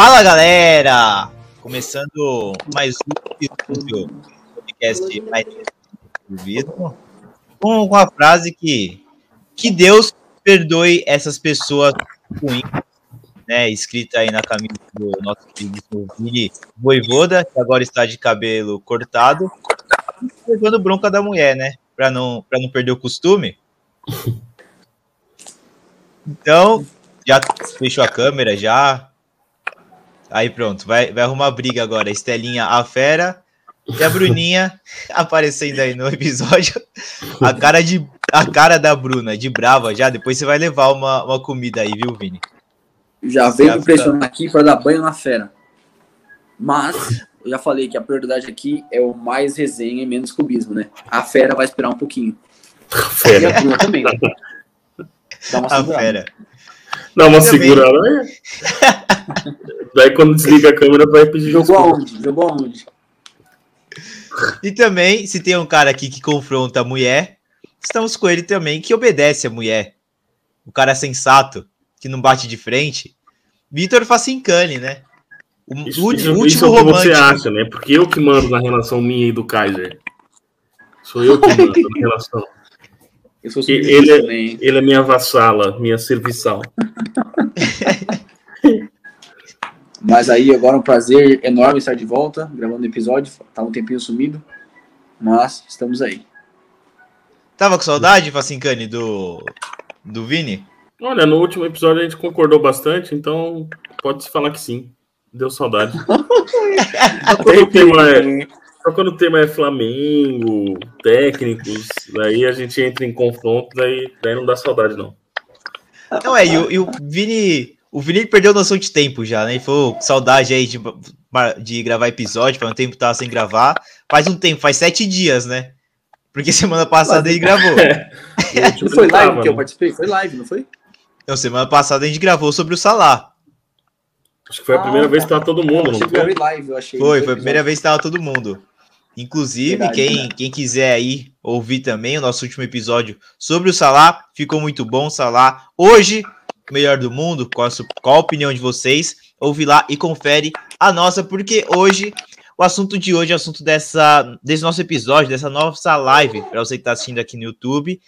Fala galera! Começando mais um podcast mais vídeo com, com a frase que que Deus perdoe essas pessoas ruins, né? Escrita aí na camisa do nosso querido Vini Voivoda, que agora está de cabelo cortado, levando bronca da mulher, né? Para não, pra não perder o costume. Então, já fechou a câmera, já. Aí pronto, vai, vai arrumar briga agora. Estelinha, a fera e a Bruninha aparecendo aí no episódio. A cara, de, a cara da Bruna, de brava já. Depois você vai levar uma, uma comida aí, viu, Vini? Já veio me pressionar aqui para dar banho na fera. Mas, eu já falei que a prioridade aqui é o mais resenha e menos cubismo, né? A fera vai esperar um pouquinho. A fera. E a Bruna também. Né? Dá uma a segurada. fera. Dá uma segurada, né? Daí quando desliga a câmera vai pedir Jogou aonde? Jogou aonde? E também, se tem um cara aqui que confronta a mulher, estamos com ele também, que obedece a mulher. O cara sensato, que não bate de frente. Vitor Facincani, né? O isso, último, isso, último isso é o que você acha, né? Porque eu que mando na relação minha e do Kaiser. Sou eu que mando na relação. Eu sou ele, é, ele é minha vassala, minha serviçal. Mas aí agora é um prazer enorme estar de volta, gravando o episódio. Tá um tempinho sumido, mas estamos aí. Tava com saudade, Facincani, do, do Vini? Olha, no último episódio a gente concordou bastante, então pode-se falar que sim. Deu saudade. Tem tema, é, só quando o tema é Flamengo, técnicos, daí a gente entra em confronto, daí, daí não dá saudade, não. Não, é, e o, e o Vini. O Vini perdeu noção de tempo já, né? Ele falou saudade aí de, de gravar episódio, faz um tempo que tava sem gravar. Faz um tempo, faz sete dias, né? Porque semana passada Mas, ele gravou. É, não foi live tava, que eu participei? Foi live, não foi? Não, semana passada a gente gravou sobre o Salah. Acho que foi a primeira ah, vez que tava todo mundo, não foi? Live, eu achei, foi, foi a primeira vez que tava todo mundo. Inclusive, Verdade, quem, né? quem quiser aí ouvir também o nosso último episódio sobre o Salah, ficou muito bom, Salah. Hoje, melhor do mundo, qual a, qual a opinião de vocês? Ouve lá e confere a nossa, porque hoje, o assunto de hoje, o assunto dessa, desse nosso episódio, dessa nossa live, para você que está assistindo aqui no YouTube,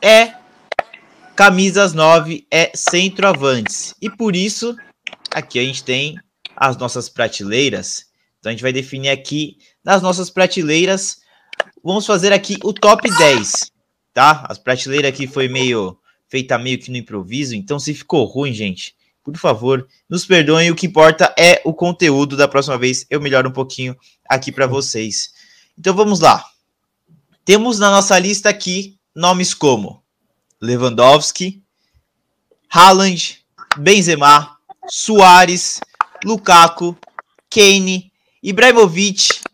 é camisas 9, é centroavantes. E por isso, aqui a gente tem as nossas prateleiras. Então a gente vai definir aqui nas nossas prateleiras. Vamos fazer aqui o top 10, tá? As prateleiras aqui foi meio feita meio que no improviso, então se ficou ruim, gente, por favor, nos perdoem. O que importa é o conteúdo. Da próxima vez eu melhoro um pouquinho aqui para vocês. Então vamos lá. Temos na nossa lista aqui nomes como Lewandowski, Haaland, Benzema, Soares, Lukaku, Kane, Ibrahimovic,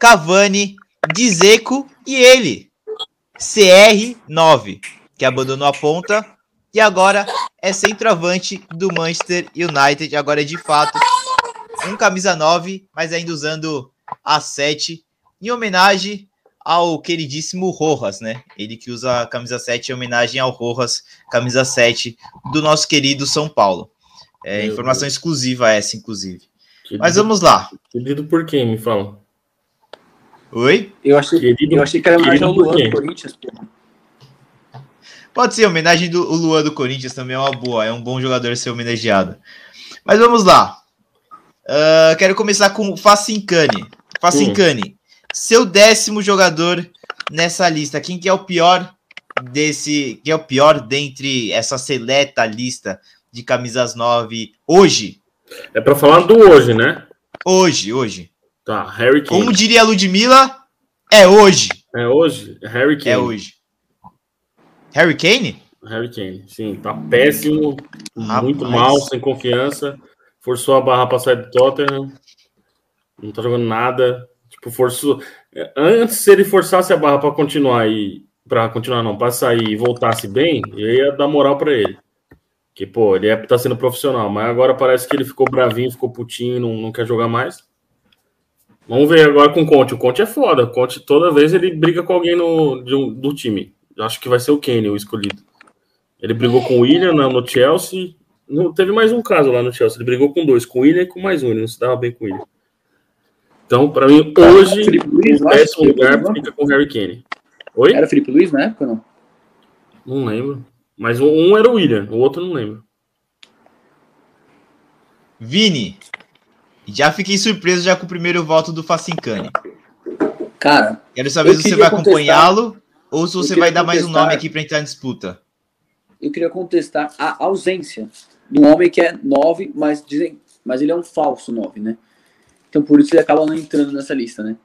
Cavani, Dizeco e ele, CR9, que abandonou a ponta e agora é centroavante do Manchester United. Agora é de fato um camisa 9, mas ainda usando a 7, em homenagem ao queridíssimo Rojas, né? Ele que usa a camisa 7 em homenagem ao Rojas, camisa 7 do nosso querido São Paulo. É Meu informação Deus. exclusiva essa, inclusive. Querido, Mas vamos lá. Querido por quem, me fala? Oi? Eu achei, querido, eu achei que era homenagem ao Luan do Corinthians. Pode ser, homenagem do Luan do Corinthians também é uma boa, é um bom jogador ser homenageado. Mas vamos lá. Uh, quero começar com o Facincani. Facincani, hum. seu décimo jogador nessa lista. Quem que é o pior desse. Quem é o pior dentre essa seleta lista de camisas 9 hoje? É para falar do hoje, né? Hoje, hoje. Tá, Harry Kane. Como diria a Ludmilla, é hoje. É hoje? Harry Kane. É hoje. Harry Kane? Harry Kane, sim. Tá péssimo, Rapaz. muito mal, sem confiança. Forçou a barra pra sair do Tottenham. Não tá jogando nada. Tipo, forçou. Antes, se ele forçasse a barra para continuar e. Pra continuar, não, pra sair e voltasse bem, eu ia dar moral para ele. Que, pô, ele é, tá sendo profissional, mas agora parece que ele ficou bravinho, ficou putinho, não, não quer jogar mais. Vamos ver agora com o Conte. O Conte é foda. O Conte, toda vez ele briga com alguém no, do, do time. Acho que vai ser o Kane o escolhido. Ele brigou com o William no, no Chelsea, Não, teve mais um caso lá no Chelsea. Ele brigou com dois, com o William e com mais um. Ele não se dava bem com o William. Então, para mim, hoje, Luiz, o décimo lugar fica com o Harry Kane. Oi? Era Felipe Luiz na época, não? Não lembro. Mas um era o William, o outro não lembro. Vini, já fiquei surpreso já com o primeiro voto do Facincani. Cara, quero saber se você vai acompanhá-lo ou se você vai dar mais um nome aqui para entrar em disputa. Eu queria contestar a ausência de um homem que é 9, mas dizem, mas ele é um falso 9, né? Então por isso ele acaba não entrando nessa lista, né?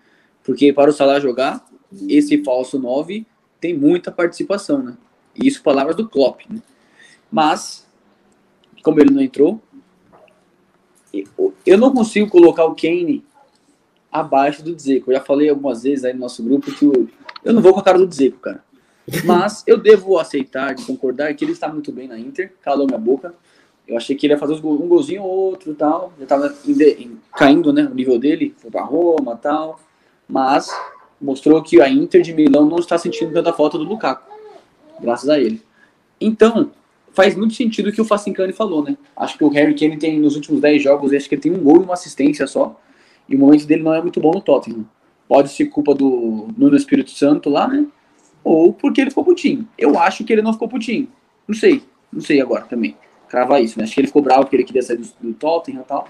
Porque para o Salah jogar, esse falso 9 tem muita participação, né? Isso palavras do Klopp, né? Mas como ele não entrou, eu não consigo colocar o Kane abaixo do Dzeko. Eu já falei algumas vezes aí no nosso grupo que eu, eu não vou com a cara do Dzeko, cara. Mas eu devo aceitar, de concordar, que ele está muito bem na Inter, calou minha boca. Eu achei que ele ia fazer um golzinho ou outro e tal. Já estava caindo, né, o nível dele, foi para Roma tal. Mas mostrou que a Inter de Milão não está sentindo tanta falta do Lukaku. Graças a ele. Então, faz muito sentido o que o Facincani falou, né? Acho que o Harry Kane tem, nos últimos 10 jogos, acho que ele tem um gol e uma assistência só. E o momento dele não é muito bom no Tottenham. Pode ser culpa do Nuno Espírito Santo lá, né? Ou porque ele ficou putinho. Eu acho que ele não ficou putinho. Não sei. Não sei agora também. Cravar isso, né? Acho que ele ficou bravo porque ele queria sair do, do Tottenham e tal.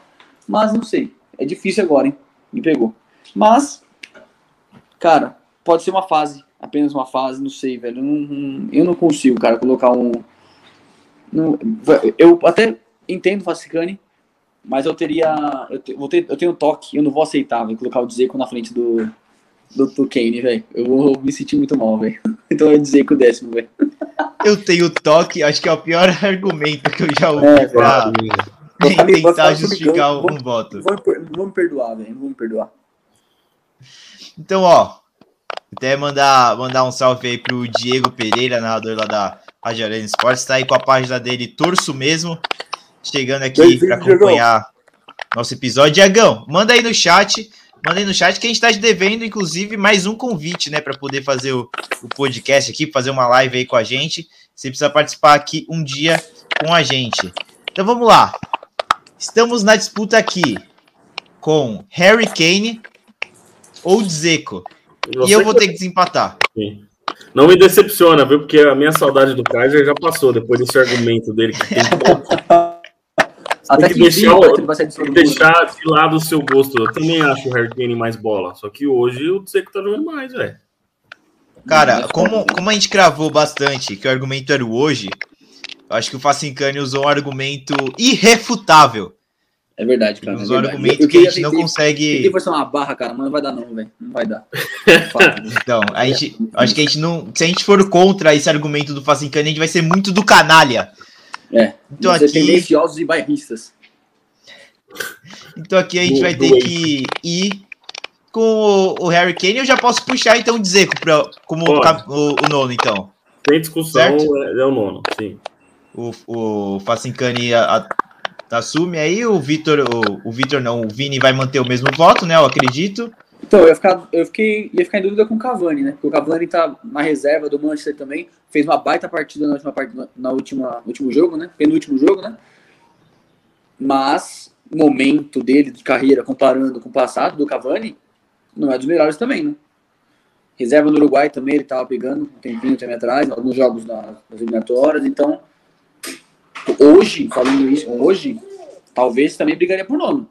Mas não sei. É difícil agora, hein? Me pegou. Mas, cara, pode ser uma fase. Apenas uma fase, não sei, velho. Eu não, eu não consigo, cara, colocar um, não, eu até entendo o Fassicani, mas eu teria. Eu, te, vou ter, eu tenho toque, eu não vou aceitar, vou colocar o Dzeko na frente do, do, do Kane, velho. Eu vou me sentir muito mal, velho. Então eu dizer que o décimo, velho. Eu tenho toque, acho que é o pior argumento que eu já ouvi é, pra tentar justificar um voto. Vou, vou me perdoar, velho. Não vou me perdoar. Então, ó, até mandar, mandar um salve aí pro Diego Pereira, narrador lá da Rádio Arena Esportes. Está aí com a página dele, Torço Mesmo, chegando aqui para acompanhar nosso episódio. Diagão, manda aí no chat, manda aí no chat que a gente está te devendo, inclusive, mais um convite, né, para poder fazer o, o podcast aqui, fazer uma live aí com a gente. Você precisa participar aqui um dia com a gente. Então vamos lá. Estamos na disputa aqui com Harry Kane ou Dzeko. E eu vou ter que desempatar. Sim. Não me decepciona, viu? Porque a minha saudade do Kaiser já passou depois desse argumento dele. Que tem, tem que, deixar, tem que deixar de lado o seu gosto. Eu também acho o Harry Kane mais bola. Só que hoje o Seco tá jogando mais, velho. Cara, como, como a gente cravou bastante que o argumento era o hoje, eu acho que o Facincani usou um argumento irrefutável. É verdade, cara. Os é argumentos que a gente não consegue. Tem forçar uma barra, cara, mas não vai dar, não, velho. Não vai dar. então, a gente, acho que a gente não. Se a gente for contra esse argumento do Facincani, a gente vai ser muito do canalha. É. Então aqui. tendenciosos e bairristas. Então aqui a gente vai ter que ir com o, Harry Kane. Eu já posso puxar então dizer como o, o, nono, então. Tem discussão, é, é, o nono, sim. O, o Facincani a, assume aí, o Vitor, o, o Vitor não, o Vini vai manter o mesmo voto, né? Eu acredito. Então, eu ia ficar, eu fiquei, ia ficar em dúvida com o Cavani, né? Porque o Cavani tá na reserva do Manchester também, fez uma baita partida na última partida, na última, último jogo, né? Penúltimo jogo, né? Mas momento dele de carreira comparando com o passado do Cavani não é dos melhores também, né? Reserva no Uruguai também ele tava pegando um tempinho, tempo atrás, alguns jogos nas eliminatórias, então Hoje, falando isso, hoje, talvez também brigaria por nono.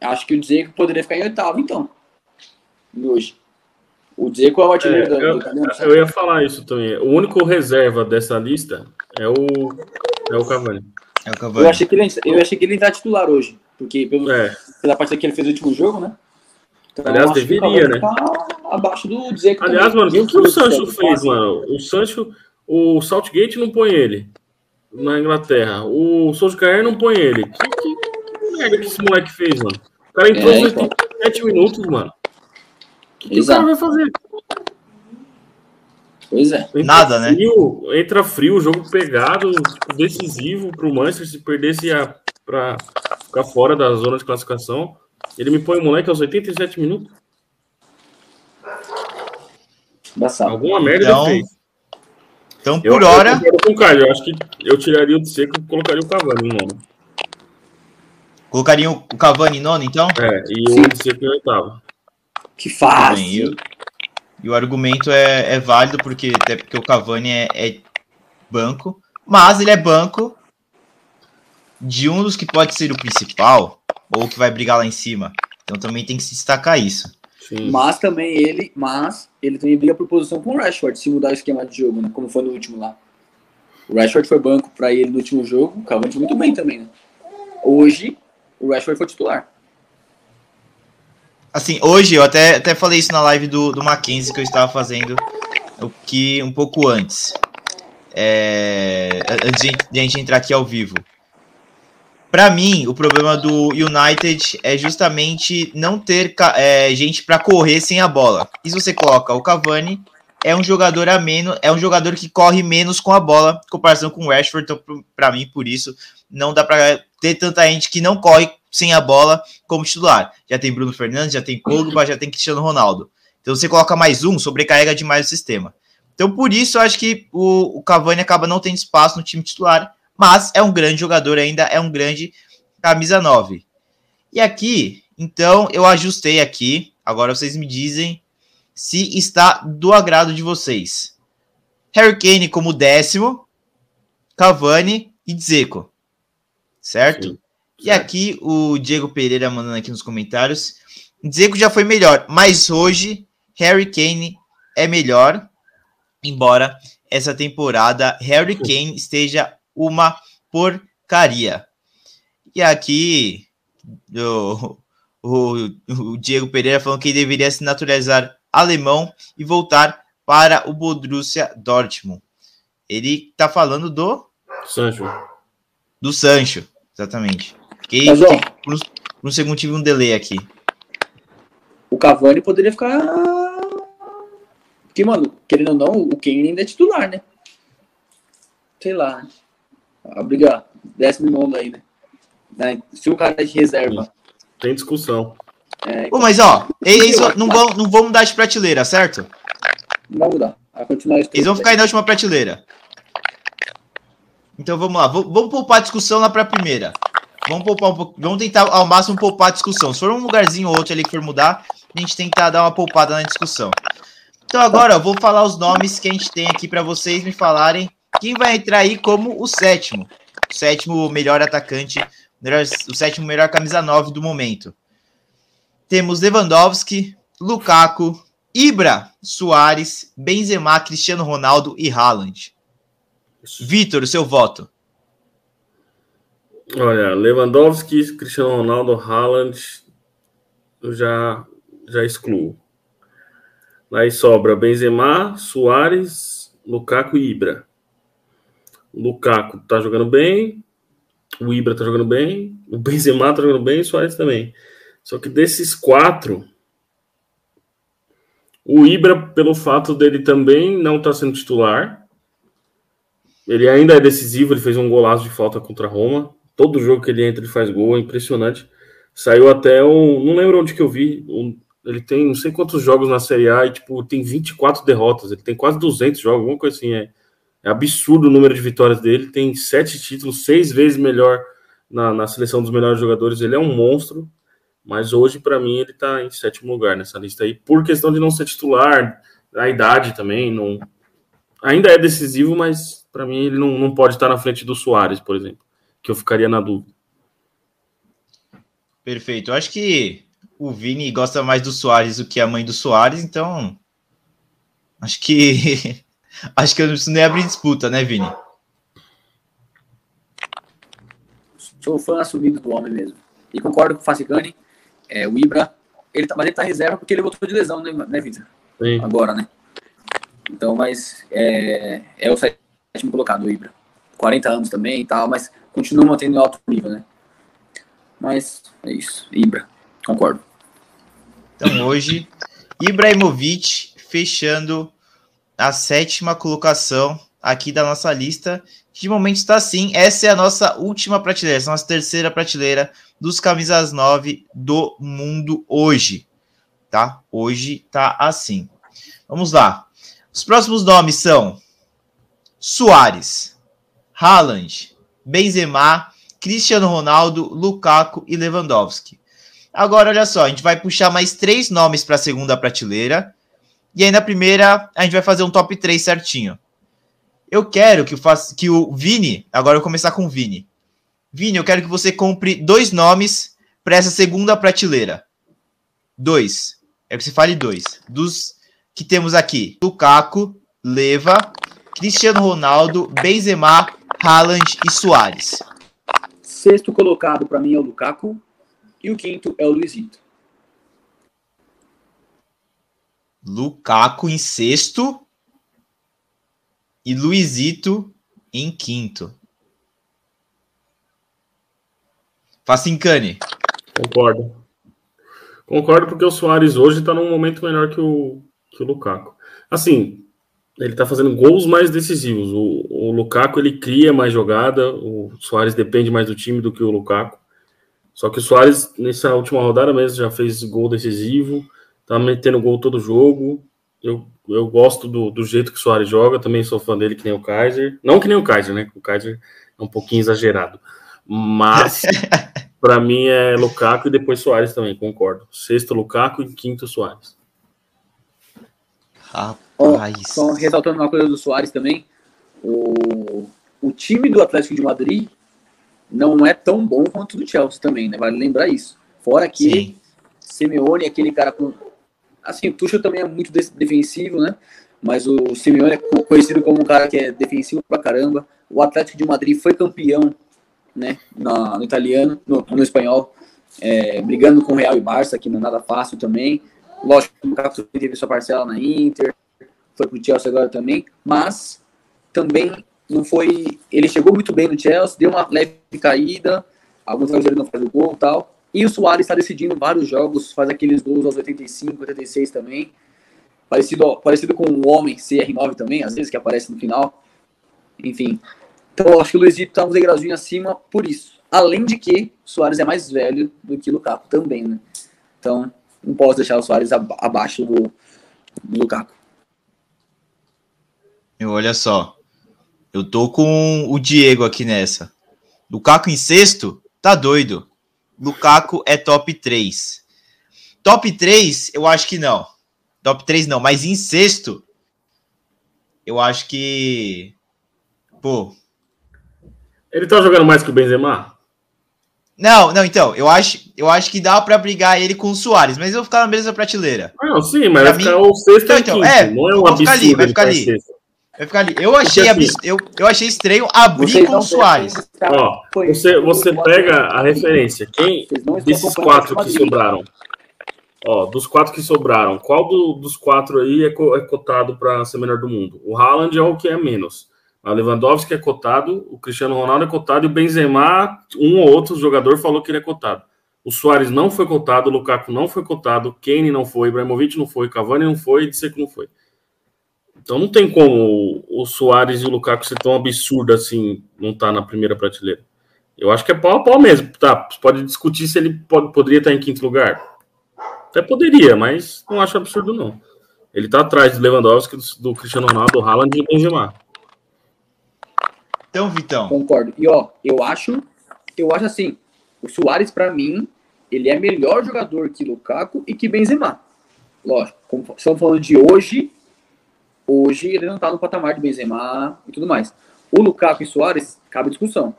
Acho que o Dzeko poderia ficar em oitavo, então. Hoje. O Dzeko é o artilheiro é, do, eu, eu ia falar isso também. O único reserva dessa lista é o, é o Cavani. É o Cavani. Eu achei que ele, eu achei que ele entrar titular hoje. Porque pelo, é. pela partida que ele fez no último jogo, né? Então, Aliás, deveria, né? Tá abaixo do Dzeko. Aliás, também. mano, o que, que o Sancho fez, mano? O Sancho, o Saltgate não põe ele na Inglaterra. O Solskjaer não põe ele. Que, que, que, merda que esse moleque fez, mano? O cara entrou é, nos então. 87 minutos, mano. O que, que o cara vai fazer? Pois é. Entra Nada, né? frio, né? Entra frio, jogo pegado, tipo, decisivo pro Manchester. Se perdesse a, pra ficar fora da zona de classificação, ele me põe o moleque aos 87 minutos. Embaçado. Alguma merda então, ele fez. Então, por eu, hora. Eu com o Caio, eu acho que eu tiraria o de seco e colocaria o Cavani no nono. Colocaria o Cavani nono, então? É, e o de seco em oitavo. Que fácil. E o argumento é, é válido, porque até porque o Cavani é, é banco, mas ele é banco de um dos que pode ser o principal, ou que vai brigar lá em cima. Então também tem que se destacar isso. Sim. Mas também ele, mas ele também briga por posição com o Rashford, se mudar o esquema de jogo, né? Como foi no último lá. O Rashford foi banco para ele no último jogo, o Cavani foi muito bem também, né? Hoje, o Rashford foi titular. Assim, hoje eu até, até falei isso na live do, do Mackenzie que eu estava fazendo o que um pouco antes. É, antes de, de a gente entrar aqui ao vivo. Para mim, o problema do United é justamente não ter é, gente para correr sem a bola. E se você coloca o Cavani, é um jogador a menos, é um jogador que corre menos com a bola, em comparação com o Rashford. Então, para mim, por isso, não dá para ter tanta gente que não corre sem a bola como titular. Já tem Bruno Fernandes, já tem Pogba, já tem Cristiano Ronaldo. Então você coloca mais um, sobrecarrega demais o sistema. Então por isso eu acho que o, o Cavani acaba não tendo espaço no time titular, mas é um grande jogador ainda, é um grande camisa 9. E aqui, então eu ajustei aqui, agora vocês me dizem se está do agrado de vocês. Harry Kane como décimo, Cavani e Dzeko. Certo? Sim. E aqui o Diego Pereira mandando aqui nos comentários. Dzeko já foi melhor, mas hoje Harry Kane é melhor, embora essa temporada Harry Kane esteja uma porcaria. E aqui o, o, o Diego Pereira falando que deveria se naturalizar alemão e voltar para o Borussia Dortmund. Ele tá falando do Sancho. Do Sancho, exatamente. Fiquei, Mas, ó, por, um, por um segundo tive um delay aqui. O Cavani poderia ficar. Porque, mano, querendo ou não, o Kane ainda é titular, né? Sei lá. A briga décimo nono aí, né? né? Se o cara é de reserva. Tem discussão. É, Pô, mas ó, eles não vão, não vão mudar de prateleira, certo? Não vai mudar. Vai continuar Eles vão ficar aí na última prateleira. Então vamos lá, vamos poupar a discussão lá para a primeira. Vamos poupar um pouco, vamos tentar ao máximo poupar a discussão. Se for um lugarzinho ou outro ali que for mudar, a gente tentar dar uma poupada na discussão. Então agora eu vou falar os nomes que a gente tem aqui para vocês me falarem quem vai entrar aí como o sétimo. O sétimo melhor atacante, melhor, o sétimo melhor camisa 9 do momento. Temos Lewandowski, Lukaku, Ibra, Soares, Benzema, Cristiano Ronaldo e Haaland. Vitor, o seu voto. Olha, Lewandowski, Cristiano Ronaldo, Haaland, eu já, já excluo. Aí sobra Benzema, Soares, Lukaku e Ibra. Lukaku tá jogando bem, o Ibra tá jogando bem, o Benzema tá jogando bem o Soares também. Só que desses quatro, o Ibra, pelo fato dele também não estar tá sendo titular, ele ainda é decisivo, ele fez um golaço de falta contra a Roma. Todo jogo que ele entra, ele faz gol, é impressionante. Saiu até um. Não lembro onde que eu vi. Um, ele tem não sei quantos jogos na Série A e, tipo, tem 24 derrotas. Ele tem quase 200 jogos, alguma coisa assim. É, é absurdo o número de vitórias dele. Tem sete títulos, seis vezes melhor na, na seleção dos melhores jogadores. Ele é um monstro. Mas hoje, para mim, ele tá em sétimo lugar nessa lista aí, por questão de não ser titular, a idade também. Não... Ainda é decisivo, mas para mim ele não, não pode estar na frente do Soares, por exemplo que eu ficaria na dúvida. Perfeito. Eu acho que o Vini gosta mais do Soares do que a mãe do Soares, então acho que acho que eu não preciso nem abrir disputa, né, Vini? Sou fã assumido do homem mesmo. E concordo com o Facicani. É, o Ibra, ele tá, mas ele tá reserva porque ele voltou de lesão, né, né Vitor? Agora, né? Então, mas é, é o sétimo colocado, o Ibra. 40 anos também e tal, mas continua mantendo alto nível, né? Mas é isso. Ibra, concordo. Então hoje, Ibrahimovic fechando a sétima colocação aqui da nossa lista. De momento está assim. Essa é a nossa última prateleira, essa é a nossa terceira prateleira dos camisas 9 do mundo hoje. Tá? Hoje tá assim. Vamos lá. Os próximos nomes são Soares, Haaland, Benzema, Cristiano Ronaldo, Lukaku e Lewandowski. Agora, olha só, a gente vai puxar mais três nomes para a segunda prateleira. E aí, na primeira, a gente vai fazer um top 3 certinho. Eu quero que, faça, que o Vini, agora eu vou começar com o Vini. Vini, eu quero que você compre dois nomes para essa segunda prateleira. Dois. É que você fale dois. Dos que temos aqui: Lukaku, Leva, Cristiano Ronaldo, Benzema, Haaland e Soares. Sexto colocado para mim é o Lukaku e o quinto é o Luizito. Lukaku em sexto e Luizito em quinto. Facincane. Concordo. Concordo porque o Soares hoje está num momento melhor que o, que o Lukaku. Assim, ele está fazendo gols mais decisivos. O, o Lukaku ele cria mais jogada, o Soares depende mais do time do que o Lukaku. Só que o Soares, nessa última rodada mesmo, já fez gol decisivo, tá metendo gol todo jogo. Eu, eu gosto do, do jeito que o Soares joga, também sou fã dele que nem o Kaiser. Não que nem o Kaiser, né? O Kaiser é um pouquinho exagerado. Mas para mim é Lukaku e depois Soares também, concordo. Sexto Lukaku e quinto Soares. Rapaz. Só ressaltando uma coisa do Soares também, o, o time do Atlético de Madrid não é tão bom quanto o do Chelsea também, né? Vale lembrar isso. Fora que Sim. Simeone é aquele cara com. Assim, o Tuchel também é muito defensivo, né? Mas o Simeone é conhecido como um cara que é defensivo pra caramba. O Atlético de Madrid foi campeão, né? No italiano, no, no espanhol, é, brigando com o Real e Barça, que não é nada fácil também. Lógico que o Lukaku teve sua parcela na Inter, foi pro Chelsea agora também, mas também não foi. Ele chegou muito bem no Chelsea, deu uma leve caída, alguns ele não faz o gol e tal. E o Soares está decidindo vários jogos, faz aqueles gols aos 85, 86 também. Parecido, parecido com o homem CR9 também, às vezes, que aparece no final. Enfim. Então, acho que o Luizito tá um degrauzinho acima por isso. Além de que o Soares é mais velho do que o Lukaku também, né? Então, não posso deixar o Soares abaixo do, do Lukaku. Olha só. Eu tô com o Diego aqui nessa. Lukaku em sexto? Tá doido. Lukaku é top 3. Top 3, eu acho que não. Top 3 não, mas em sexto, eu acho que. Pô. Ele tá jogando mais que o Benzema? Não, não, então, eu acho, eu acho que dá para brigar ele com o Soares, mas eu vou ficar na mesma prateleira. Não, sim, mas pra vai mim... ficar o sexto então, então, é, não é um absurdo ficar ali, vai ficar ali. Vai ficar ali. Eu achei, assim, eu, eu achei estranho abrir com o Soares. Ó, você, você pega a referência. Quem desses quatro que sobraram? Ó, dos quatro que sobraram, qual do, dos quatro aí é, é cotado para ser melhor do mundo? O Haaland é o que é menos. A Lewandowski é cotado, o Cristiano Ronaldo é cotado e o Benzema, um ou outro jogador falou que ele é cotado. O Soares não foi cotado, o Lukaku não foi cotado, o Kane não foi, o Ibrahimovic não foi, o Cavani não foi e de que não foi. Então não tem como o Soares e o Lukaku ser tão absurdo assim, não tá na primeira prateleira. Eu acho que é pau a pau mesmo. Tá, pode discutir se ele pode, poderia estar em quinto lugar. Até poderia, mas não acho absurdo não. Ele tá atrás do Lewandowski, do, do Cristiano Ronaldo, do Haaland e do Benzema. Então, Vitão. Concordo. E ó, eu acho, eu acho assim, o Soares para mim, ele é melhor jogador que Lukaku e que Benzema. Lógico, como estamos falando de hoje, hoje ele não tá no patamar de Benzema e tudo mais. O Lukaku e Soares, cabe discussão.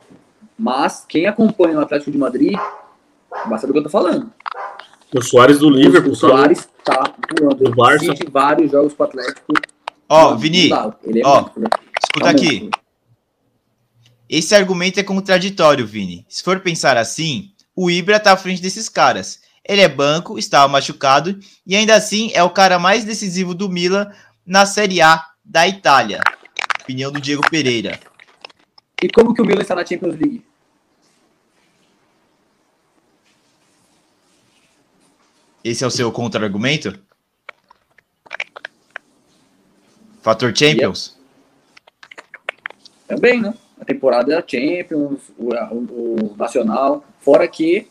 Mas quem acompanha o Atlético de Madrid, vai saber o que eu tô falando. O Soares do Liverpool. O Soares tá voando. O Barça. vários jogos pro Atlético. Ó, oh, Vini, é ó, né? escuta tá aqui. Esse argumento é contraditório, Vini. Se for pensar assim, o Ibra tá à frente desses caras. Ele é banco, estava machucado e ainda assim é o cara mais decisivo do Milan na Série A da Itália. Opinião do Diego Pereira. E como que o Milan está na Champions League? Esse é o seu contra-argumento? Fator Champions? Também, né? a temporada é a Champions, o, o, o Nacional, fora que,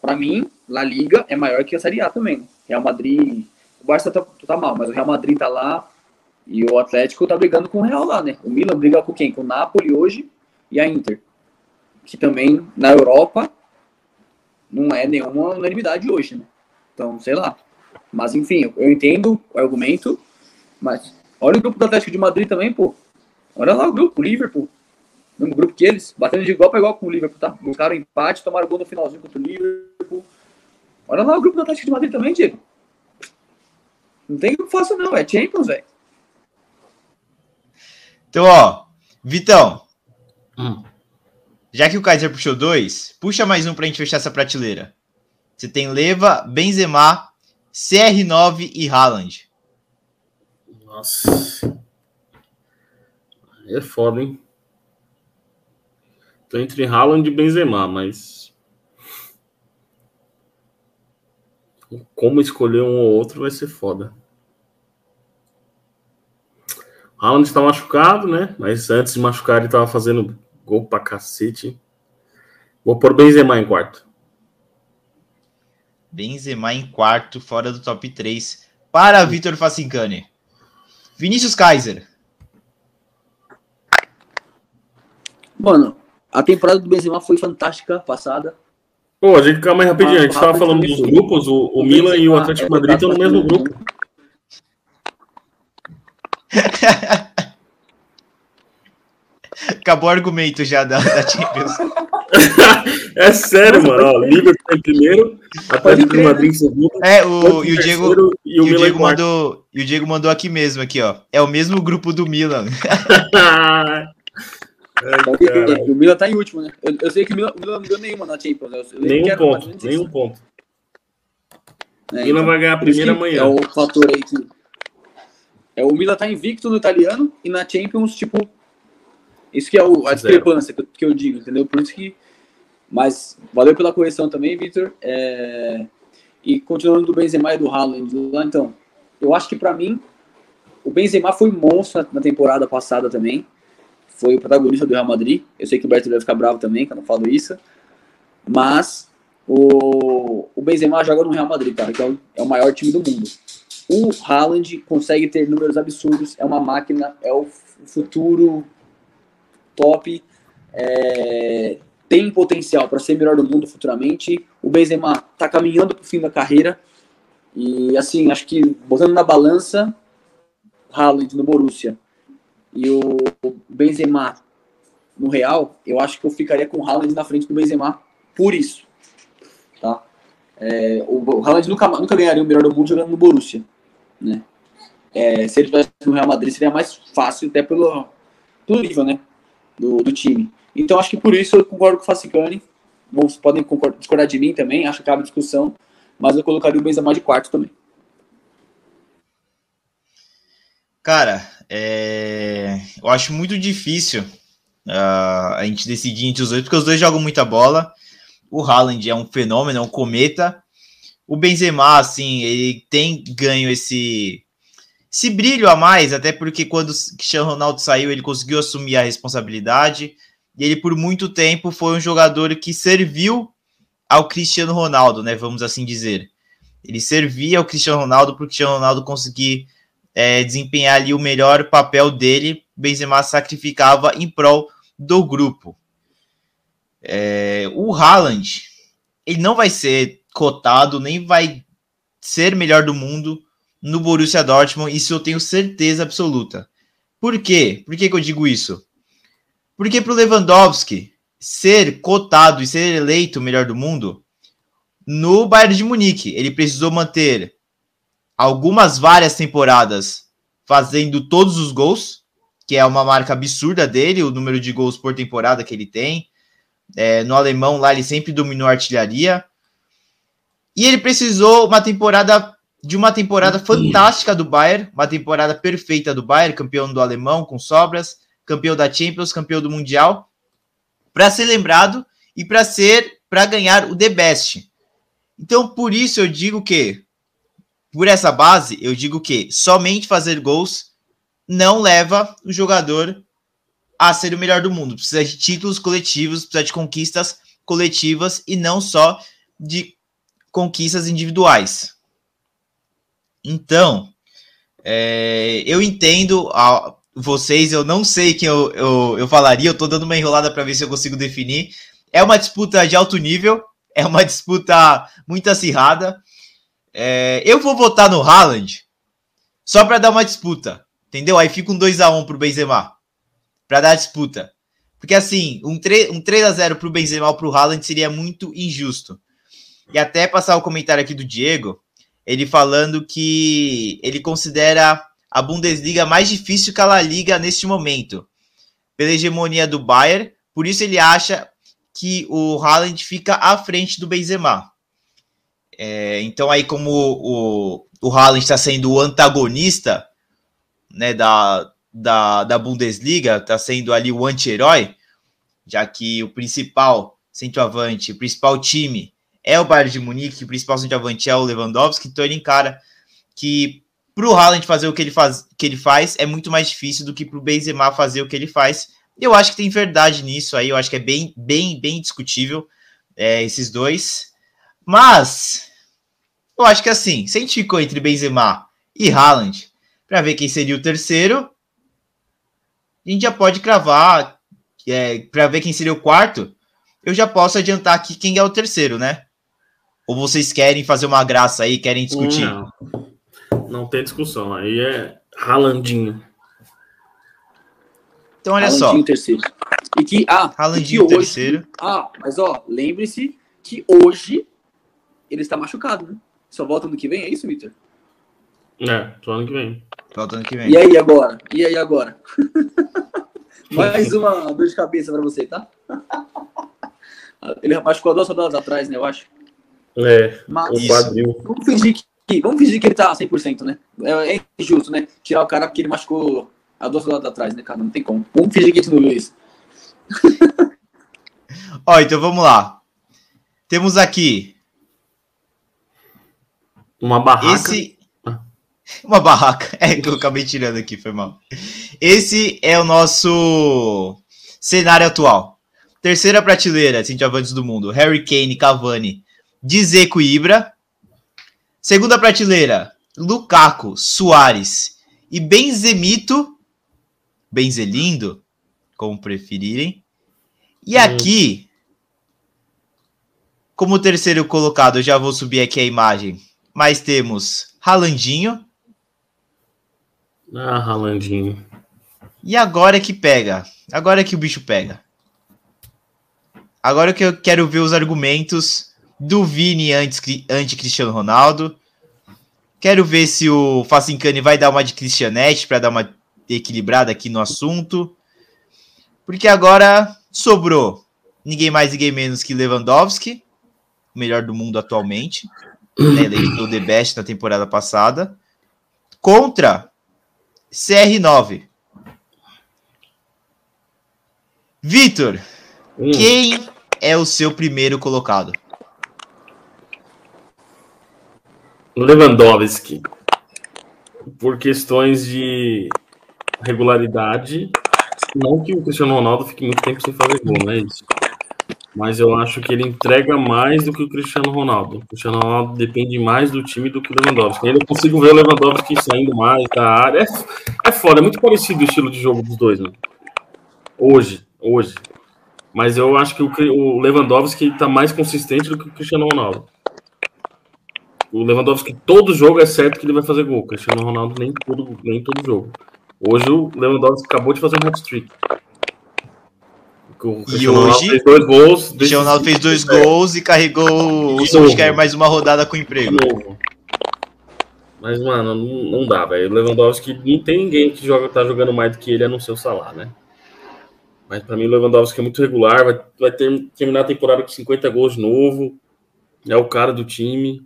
para mim, La Liga é maior que a Série A também. Real Madrid, o Barça tá, tá, mal, mas o Real Madrid tá lá E o Atlético tá brigando com o Real lá, né? O Milan briga com quem? Com o Napoli hoje e a Inter. Que também na Europa não é nenhuma unanimidade hoje, né? Então, sei lá. Mas enfim, eu entendo o argumento, mas olha o grupo do Atlético de Madrid também, pô. Olha lá o grupo, o Liverpool. Mesmo grupo que eles, batendo de igual para igual com o Liverpool, tá? Buscaram empate, tomaram gol no finalzinho contra o Liverpool. Olha lá o grupo do Atlético de Madrid também, Diego. Não tem fácil, não, é Champions, velho. Então, ó, Vitão. Hum. Já que o Kaiser puxou dois, puxa mais um pra gente fechar essa prateleira. Você tem Leva, Benzema, CR9 e Haaland. Nossa. É foda, hein? Tô entre Haaland e Benzema, mas. Como escolher um ou outro vai ser foda. Haaland está machucado, né? Mas antes de machucar, ele estava fazendo gol pra cacete. Vou pôr Benzema em quarto. Benzema em quarto, fora do top 3. Para Vitor Facincani. Vinícius Kaiser. Mano, a temporada do Benzema foi fantástica, passada. Pô, a gente, calma aí rapidinho, a gente estava falando dos grupos, o, o, o Milan e o Atlético é Madrid estão no mesmo grupo. Acabou o argumento já da, da Champions. é sério, mano. Ó, Liverpool em primeiro, Atlético de Madrid em segundo. É, o, e o Diego, e o, e o Diego mandou, e o Diego mandou aqui mesmo, aqui, ó. É o mesmo grupo do Milan. o Milan tá em último, né? Eu, eu sei que o Milan, o Milan não deu nenhuma na Champions. Né? nenhum ponto, nenhum ponto. É, o Milan então, vai ganhar a primeira amanhã. É o fator aí que... É, o Milan tá invicto no italiano e na Champions, tipo... Isso que é o, a discrepância que eu, que eu, digo, entendeu? Por isso que... Mas valeu pela correção também, Victor. É... E continuando do Benzema e do Haaland lá, então... Eu acho que para mim, o Benzema foi monstro na temporada passada também foi o protagonista do Real Madrid. Eu sei que o Berto vai ficar bravo também quando eu falo isso. Mas o, o Benzema joga no Real Madrid, cara, que é o, é o maior time do mundo. O Haaland consegue ter números absurdos, é uma máquina, é o futuro top, é, tem potencial para ser melhor do mundo futuramente. O Benzema tá caminhando para o fim da carreira. E assim, acho que botando na balança, Haaland no Borussia e o Benzema no Real, eu acho que eu ficaria com o Haaland na frente do Benzema por isso. Tá? É, o, Haaland nunca, nunca ganharia o melhor do mundo jogando no Borussia. Né? É, se ele estivesse no Real Madrid, seria mais fácil, até pelo, pelo nível né? do, do time. Então, acho que por isso eu concordo com o Facicani. Vocês podem concordar, discordar de mim também, acho que cabe discussão, mas eu colocaria o Benzema de quarto também. Cara, é... eu acho muito difícil uh, a gente decidir entre os dois, porque os dois jogam muita bola. O Haaland é um fenômeno, é um cometa. O Benzema, assim, ele tem ganho esse, esse brilho a mais, até porque quando o Cristiano Ronaldo saiu, ele conseguiu assumir a responsabilidade. E ele, por muito tempo, foi um jogador que serviu ao Cristiano Ronaldo, né? Vamos assim dizer. Ele servia ao Cristiano Ronaldo para o Cristiano Ronaldo conseguir é, desempenhar ali o melhor papel dele, Benzema sacrificava em prol do grupo. É, o Haaland, ele não vai ser cotado, nem vai ser melhor do mundo no Borussia Dortmund, isso eu tenho certeza absoluta. Por quê? Por que, que eu digo isso? Porque para o Lewandowski ser cotado e ser eleito melhor do mundo, no Bayern de Munique, ele precisou manter algumas várias temporadas fazendo todos os gols, que é uma marca absurda dele, o número de gols por temporada que ele tem. É, no alemão lá ele sempre dominou a artilharia. E ele precisou uma temporada de uma temporada fantástica do Bayern, uma temporada perfeita do Bayern, campeão do alemão com sobras, campeão da Champions, campeão do Mundial, para ser lembrado e para ser para ganhar o The Best. Então, por isso eu digo que por essa base, eu digo que somente fazer gols não leva o jogador a ser o melhor do mundo. Precisa de títulos coletivos, precisa de conquistas coletivas e não só de conquistas individuais. Então, É, eu entendo a, vocês, eu não sei quem eu, eu, eu falaria, eu tô dando uma enrolada para ver se eu consigo definir. É uma disputa de alto nível, é uma disputa muito acirrada. É, eu vou votar no Haaland só para dar uma disputa, entendeu? Aí fica um 2x1 pro Benzema, para dar disputa. Porque assim, um, 3, um 3 a 0 pro Benzema ou pro Haaland seria muito injusto. E até passar o comentário aqui do Diego, ele falando que ele considera a Bundesliga mais difícil que a La Liga neste momento, pela hegemonia do Bayern, por isso ele acha que o Haaland fica à frente do Benzema. É, então aí como o, o Haaland está sendo o antagonista né, da, da, da Bundesliga, está sendo ali o anti-herói, já que o principal centroavante, o principal time é o Bayern de Munique, o principal centroavante é o Lewandowski, então ele encara que para o Haaland fazer o que ele, faz, que ele faz é muito mais difícil do que para o Benzema fazer o que ele faz. Eu acho que tem verdade nisso aí, eu acho que é bem, bem, bem discutível é, esses dois. Mas eu acho que assim, se a gente ficou entre Benzema e Haaland para ver quem seria o terceiro, a gente já pode cravar é, para ver quem seria o quarto. Eu já posso adiantar aqui quem é o terceiro, né? Ou vocês querem fazer uma graça aí, querem discutir? Não, não tem discussão. Aí é Ralandinho. Então, olha só. terceiro. E que, ah, Ralandinho que hoje, terceiro. Ah, mas ó, lembre-se que hoje ele está machucado, né? Só volta ano que vem, é isso, Victor? É, só ano que vem. Volta ano que vem. E aí agora? E aí agora? Mais uma dor de cabeça para você, tá? Ele machucou duas rodadas atrás, né? Eu acho. É, Mas, o quadril. Vamos fingir que, vamos fingir que ele tá 100%, né? É, é injusto, né? Tirar o cara porque ele machucou há duas rodadas atrás, né, cara? Não tem como. Vamos fingir que a gente não viu isso. Ó, então vamos lá. Temos aqui Uma barraca. esse. Uma barraca. É que eu acabei tirando aqui, foi mal. Esse é o nosso cenário atual. Terceira prateleira, centroavantes do mundo. Harry Kane, Cavani, Dzeko e Ibra. Segunda prateleira, Lukaku, Soares e Benzemito. Benzelindo, como preferirem. E Hum. aqui, como terceiro colocado, eu já vou subir aqui a imagem. Mas temos Ralandinho. Ah, Ralandinho. E agora é que pega. Agora é que o bicho pega. Agora que eu quero ver os argumentos do Vini antes, anti-Cristiano Ronaldo. Quero ver se o Facincani vai dar uma de Cristianete para dar uma equilibrada aqui no assunto. Porque agora sobrou ninguém mais, ninguém menos que Lewandowski, o melhor do mundo atualmente. Né, eleito The Best na temporada passada. Contra CR9. Vitor, Hum, quem é o seu primeiro colocado? Lewandowski. Por questões de regularidade. Não que o Cristiano Ronaldo fique muito tempo sem fazer gol, não é isso. Mas eu acho que ele entrega mais do que o Cristiano Ronaldo. O Cristiano Ronaldo depende mais do time do que o Lewandowski. Ainda consigo ver o Lewandowski saindo mais da área. É, é foda, é muito parecido o estilo de jogo dos dois, né? Hoje, hoje. Mas eu acho que o, o Lewandowski está mais consistente do que o Cristiano Ronaldo. O Lewandowski, todo jogo é certo que ele vai fazer gol. O Cristiano Ronaldo nem todo, nem todo jogo. Hoje o Lewandowski acabou de fazer um hat-trick. Ronaldo hoje, fez dois gols. O Cristiano Ronaldo fez dois gols e carregou o Solskjaer mais uma rodada com emprego. Mas, mano, não, não dá, velho. O Lewandowski não tem ninguém que joga, tá jogando mais do que ele a não ser o Salah, né? Mas pra mim o Lewandowski é muito regular, vai, vai ter, terminar a temporada com 50 gols de novo. É o cara do time.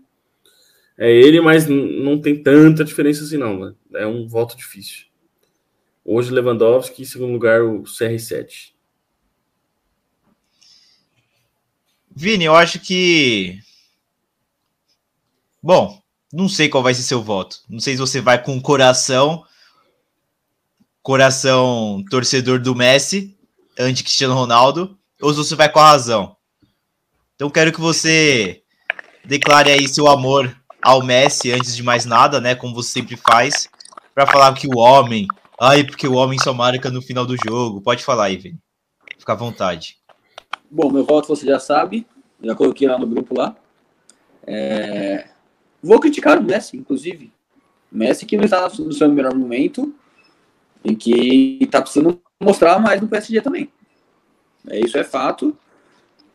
É ele, mas não tem tanta diferença assim, não, mano. É um voto difícil. Hoje Lewandowski, em segundo lugar, o CR7. Vini, eu acho que. Bom, não sei qual vai ser seu voto. Não sei se você vai com o coração. Coração torcedor do Messi, anti-Cristiano Ronaldo, ou se você vai com a razão. Então quero que você declare aí seu amor ao Messi antes de mais nada, né? Como você sempre faz. para falar que o homem. Ai, porque o homem só marca no final do jogo. Pode falar Vini. Fica à vontade. Bom, meu voto você já sabe. Já coloquei lá no grupo lá. É... Vou criticar o Messi, inclusive. Messi que não está no seu melhor momento e que está precisando mostrar mais no PSG também. É, isso é fato.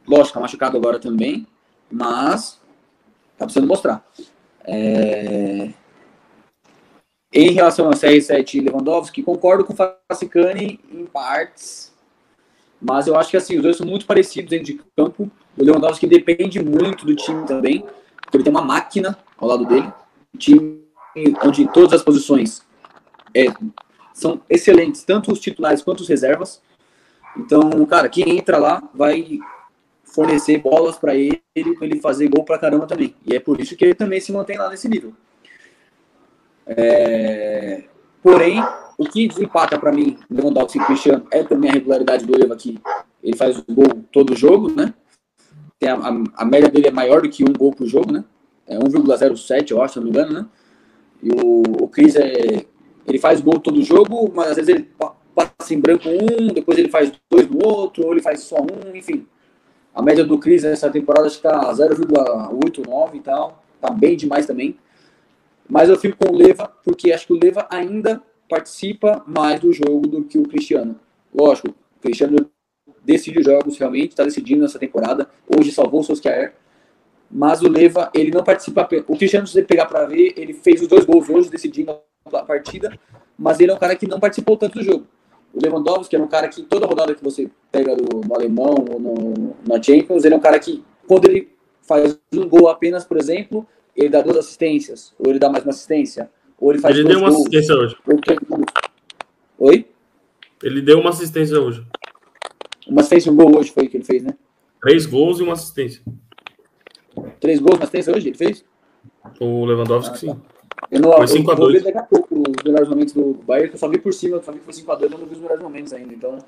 Lógico, tá machucado agora também, mas tá precisando mostrar. É... Em relação a CR7 e Lewandowski, concordo com o Facicani em partes, mas eu acho que assim, os dois são muito parecidos dentro de campo. O Lewandowski depende muito do time também, porque ele tem uma máquina ao lado dele, um time onde todas as posições é, são excelentes, tanto os titulares quanto os reservas. Então, cara, quem entra lá vai fornecer bolas para ele, para ele fazer gol para caramba também. E é por isso que ele também se mantém lá nesse nível. É... Porém, o que desempata para mim, Lewandowski e Cristiano, é também a regularidade do Leva aqui. Ele faz o gol todo jogo, né? Tem a, a, a, média dele é maior do que um gol por jogo, né? É 1,07, eu acho, se não me engano, né? E o, o Cris é. Ele faz gol todo jogo, mas às vezes ele passa em branco um, depois ele faz dois no outro, ou ele faz só um, enfim. A média do Cris nessa temporada está 0,89 e tal. Tá bem demais também. Mas eu fico com o Leva, porque acho que o Leva ainda participa mais do jogo do que o Cristiano. Lógico, o Cristiano decide os jogos realmente, está decidindo nessa temporada. Hoje salvou o Solskjaer. Mas o Leva, ele não participa. O Cristiano, se você pegar para ver, ele fez os dois gols hoje, decidindo a partida. Mas ele é um cara que não participou tanto do jogo. O Lewandowski é um cara que toda rodada que você pega no, no alemão ou no, na Champions, ele é um cara que, quando ele faz um gol apenas, por exemplo, ele dá duas assistências, ou ele dá mais uma assistência, ou ele faz Ele deu uma gols, assistência hoje. Oi? Ele deu uma assistência hoje. Uma assistência e um gol hoje foi o que ele fez, né? Três gols e uma assistência. Três gols, uma assistência hoje ele fez? O Lewandowski, ah, tá. sim. Eu não, foi 5 a 2 vou ver daqui a pouco os melhores momentos do Bayern, que eu só vi por cima, eu só vi que foi 5 a 2 eu não vi os melhores momentos ainda. Então,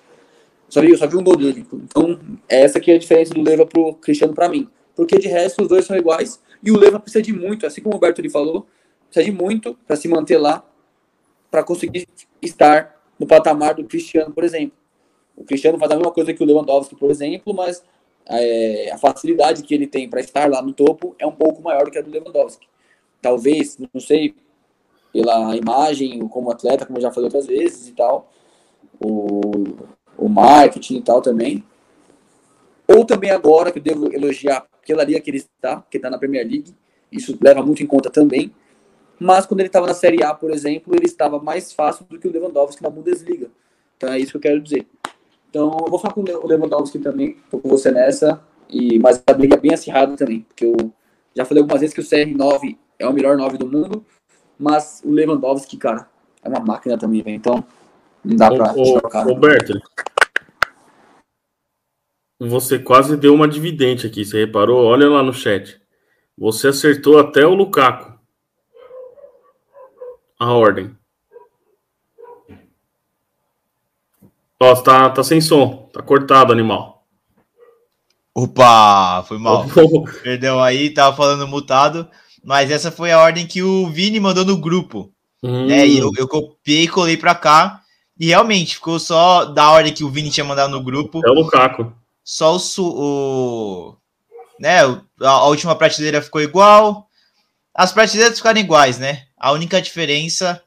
só vi, eu só vi um gol dele. Então, essa aqui é a diferença do Leva pro Cristiano para mim. Porque de resto, os dois são iguais. E o Leva precisa de muito, assim como o Roberto ele falou, precisa de muito para se manter lá, para conseguir estar no patamar do Cristiano, por exemplo. O Cristiano faz a mesma coisa que o Lewandowski, por exemplo, mas é, a facilidade que ele tem para estar lá no topo é um pouco maior do que a do Lewandowski talvez, não sei, pela imagem, como atleta, como já falei outras vezes e tal, o, o marketing e tal também. Ou também agora, que eu devo elogiar pela liga que ele está, que está na Premier League, isso leva muito em conta também. Mas quando ele estava na Série A, por exemplo, ele estava mais fácil do que o Lewandowski na Bundesliga. Então é isso que eu quero dizer. Então eu vou falar com o Lewandowski também, com você nessa, e, mas a briga é bem acirrada também, porque eu já falei algumas vezes que o CR9 é o melhor 9 do mundo, mas o Lewandowski, cara, é uma máquina também, véio. então não dá pra ô, trocar. Roberto, você quase deu uma dividente aqui, você reparou? Olha lá no chat. Você acertou até o Lukaku. A ordem. Ó, tá, tá sem som. Tá cortado, animal. Opa, foi mal. Perdeu aí, tava falando mutado. Mas essa foi a ordem que o Vini mandou no grupo. Hum. Né? E eu, eu copiei e colei pra cá. E realmente, ficou só da ordem que o Vini tinha mandado no grupo. É o Lukaku. Só o. o né, a última prateleira ficou igual. As prateleiras ficaram iguais, né? A única diferença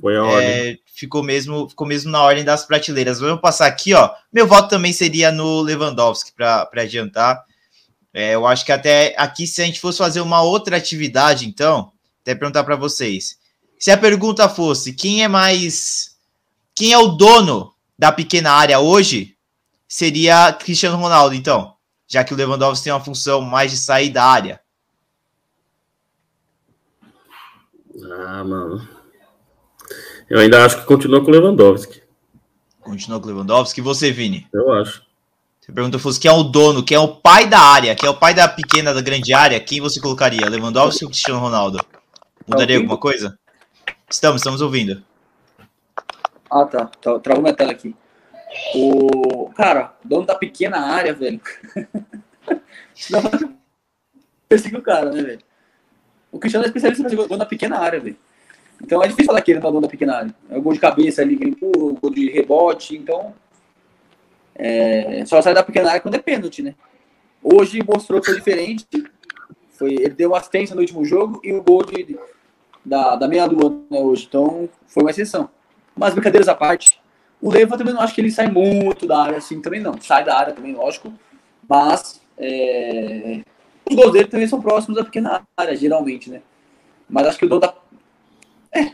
foi a ordem. É, ficou mesmo, ficou mesmo na ordem das prateleiras. Vamos passar aqui, ó. Meu voto também seria no Lewandowski para adiantar. É, eu acho que até aqui, se a gente fosse fazer uma outra atividade, então, até perguntar para vocês. Se a pergunta fosse quem é mais. Quem é o dono da pequena área hoje, seria Cristiano Ronaldo, então. Já que o Lewandowski tem uma função mais de sair da área. Ah, mano. Eu ainda acho que continua com o Lewandowski. Continua com o Lewandowski. E você, Vini? Eu acho. Pergunta fosse quem é o dono, quem é o pai da área, quem é o pai da pequena, da grande área, quem você colocaria? Lewandowski ou Cristiano Ronaldo? Mudaria alguma coisa? Estamos, estamos ouvindo. Ah, tá. tá travou minha tela aqui. O. Cara, dono da pequena área, velho. Perseguiu o cara, né, velho? O Cristiano é especialista no dono da pequena área, velho. Então é difícil falar que ele tá dando da pequena área. É o gol de cabeça ali, o gol de rebote, então. É, só sai da pequena área quando é pênalti, né? Hoje mostrou que foi diferente. Foi, ele deu assistência no último jogo e o gol de, da, da meia-lua né, hoje. Então foi uma exceção. Mas brincadeiras à parte, o Leva também não acho que ele sai muito da área assim, também não. Sai da área também, lógico. Mas é, os gols dele também são próximos da pequena área, geralmente, né? Mas acho que o dono da. É.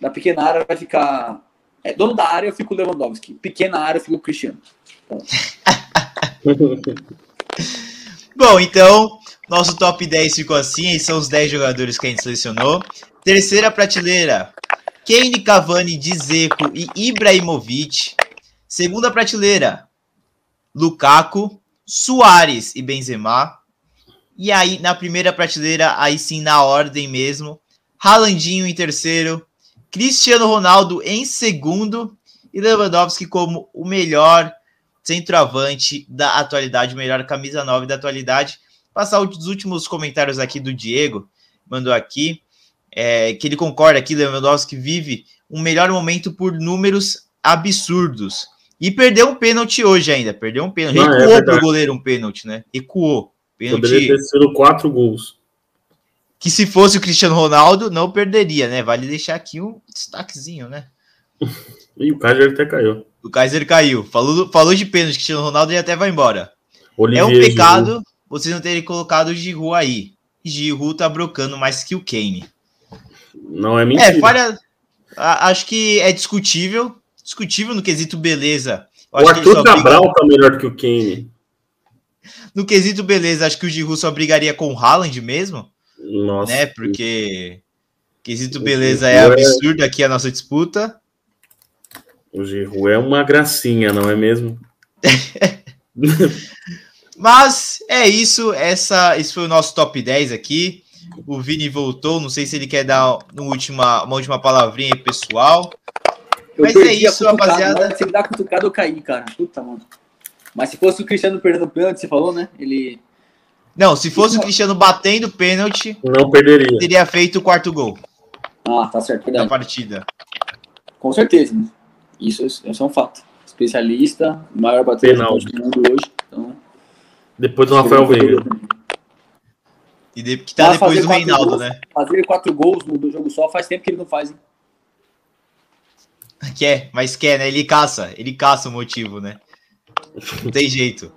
Da pequena área vai ficar. É, dono da área eu fico o Lewandowski. Pequena área eu fico o Cristiano. Bom, então, nosso top 10 ficou assim. São os 10 jogadores que a gente selecionou. Terceira prateleira: Kane, Cavani, Dzeko e Ibrahimovic. Segunda prateleira: Lukaku, Soares e Benzema. E aí, na primeira prateleira, aí sim, na ordem mesmo, Ralandinho em terceiro, Cristiano Ronaldo em segundo e Lewandowski como o melhor centroavante da atualidade, o melhor camisa 9 da atualidade. Passar os últimos comentários aqui do Diego, mandou aqui, é, que ele concorda que Lewandowski vive um melhor momento por números absurdos. E perdeu um pênalti hoje ainda, perdeu um pênalti. É Recuou é pro goleiro um pênalti, né? Recuou. Pênalti... Poderia ter sido quatro gols. Que se fosse o Cristiano Ronaldo, não perderia, né? Vale deixar aqui um destaquezinho, né? e o Kaiser até caiu. O Kaiser caiu. Falou, falou de pênalti, Cristiano Ronaldo e até vai embora. Olivier é um pecado Giroud. vocês não terem colocado o Giroud aí. Giroud tá brocando mais que o Kane. Não é mentira. É, falha... Acho que é discutível. Discutível no quesito beleza. o Arthur Cabral tá melhor que o Kane. No quesito beleza, acho que o Giroud só brigaria com o Haaland mesmo. Nossa. Né? Porque quesito beleza é, é absurdo aqui a nossa disputa. O Giroud é uma gracinha, não é mesmo? Mas é isso, essa, esse foi o nosso top 10 aqui. O Vini voltou, não sei se ele quer dar no última, uma última palavrinha aí, pessoal. Eu Mas é isso, rapaziada. Se ele dá cutucado, eu caí, cara. Puta, mano. Mas se fosse o Cristiano perdendo o pênalti, você falou, né? Ele. Não, se fosse o Cristiano batendo pênalti, não perderia. Teria feito o quarto gol. Ah, tá certo. Verdade. Da partida. Com certeza. Né? Isso, isso é um fato. Especialista, maior batedor do mundo hoje. Então, depois do Rafael Veiga. E de, que tá depois do Reinaldo, gols, né? Fazer quatro gols no jogo só faz tempo que ele não faz, hein? Quer, mas quer, né? Ele caça, ele caça o motivo, né? Não tem jeito.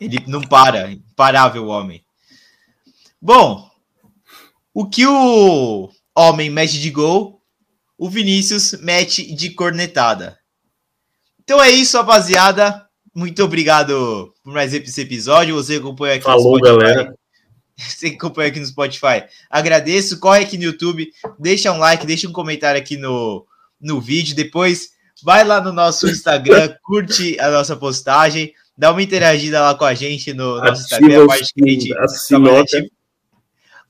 Ele não para, imparável homem. Bom, o que o homem mete de gol, o Vinícius mete de cornetada. Então é isso, rapaziada. Muito obrigado por mais esse episódio. Você acompanha aqui Falou, no Spotify. galera. Você acompanha aqui no Spotify. Agradeço. Corre aqui no YouTube. Deixa um like, deixa um comentário aqui no, no vídeo. Depois vai lá no nosso Instagram, curte a nossa postagem, dá uma interagida lá com a gente no nosso Instagram, gente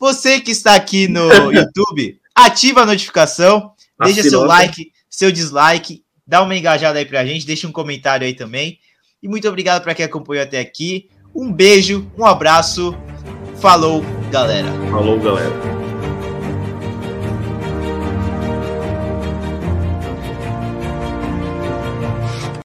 Você que está aqui no YouTube, ativa a notificação, deixa seu like, seu dislike, dá uma engajada aí pra gente, deixa um comentário aí também. E muito obrigado para quem acompanhou até aqui. Um beijo, um abraço. Falou, galera. Falou, galera.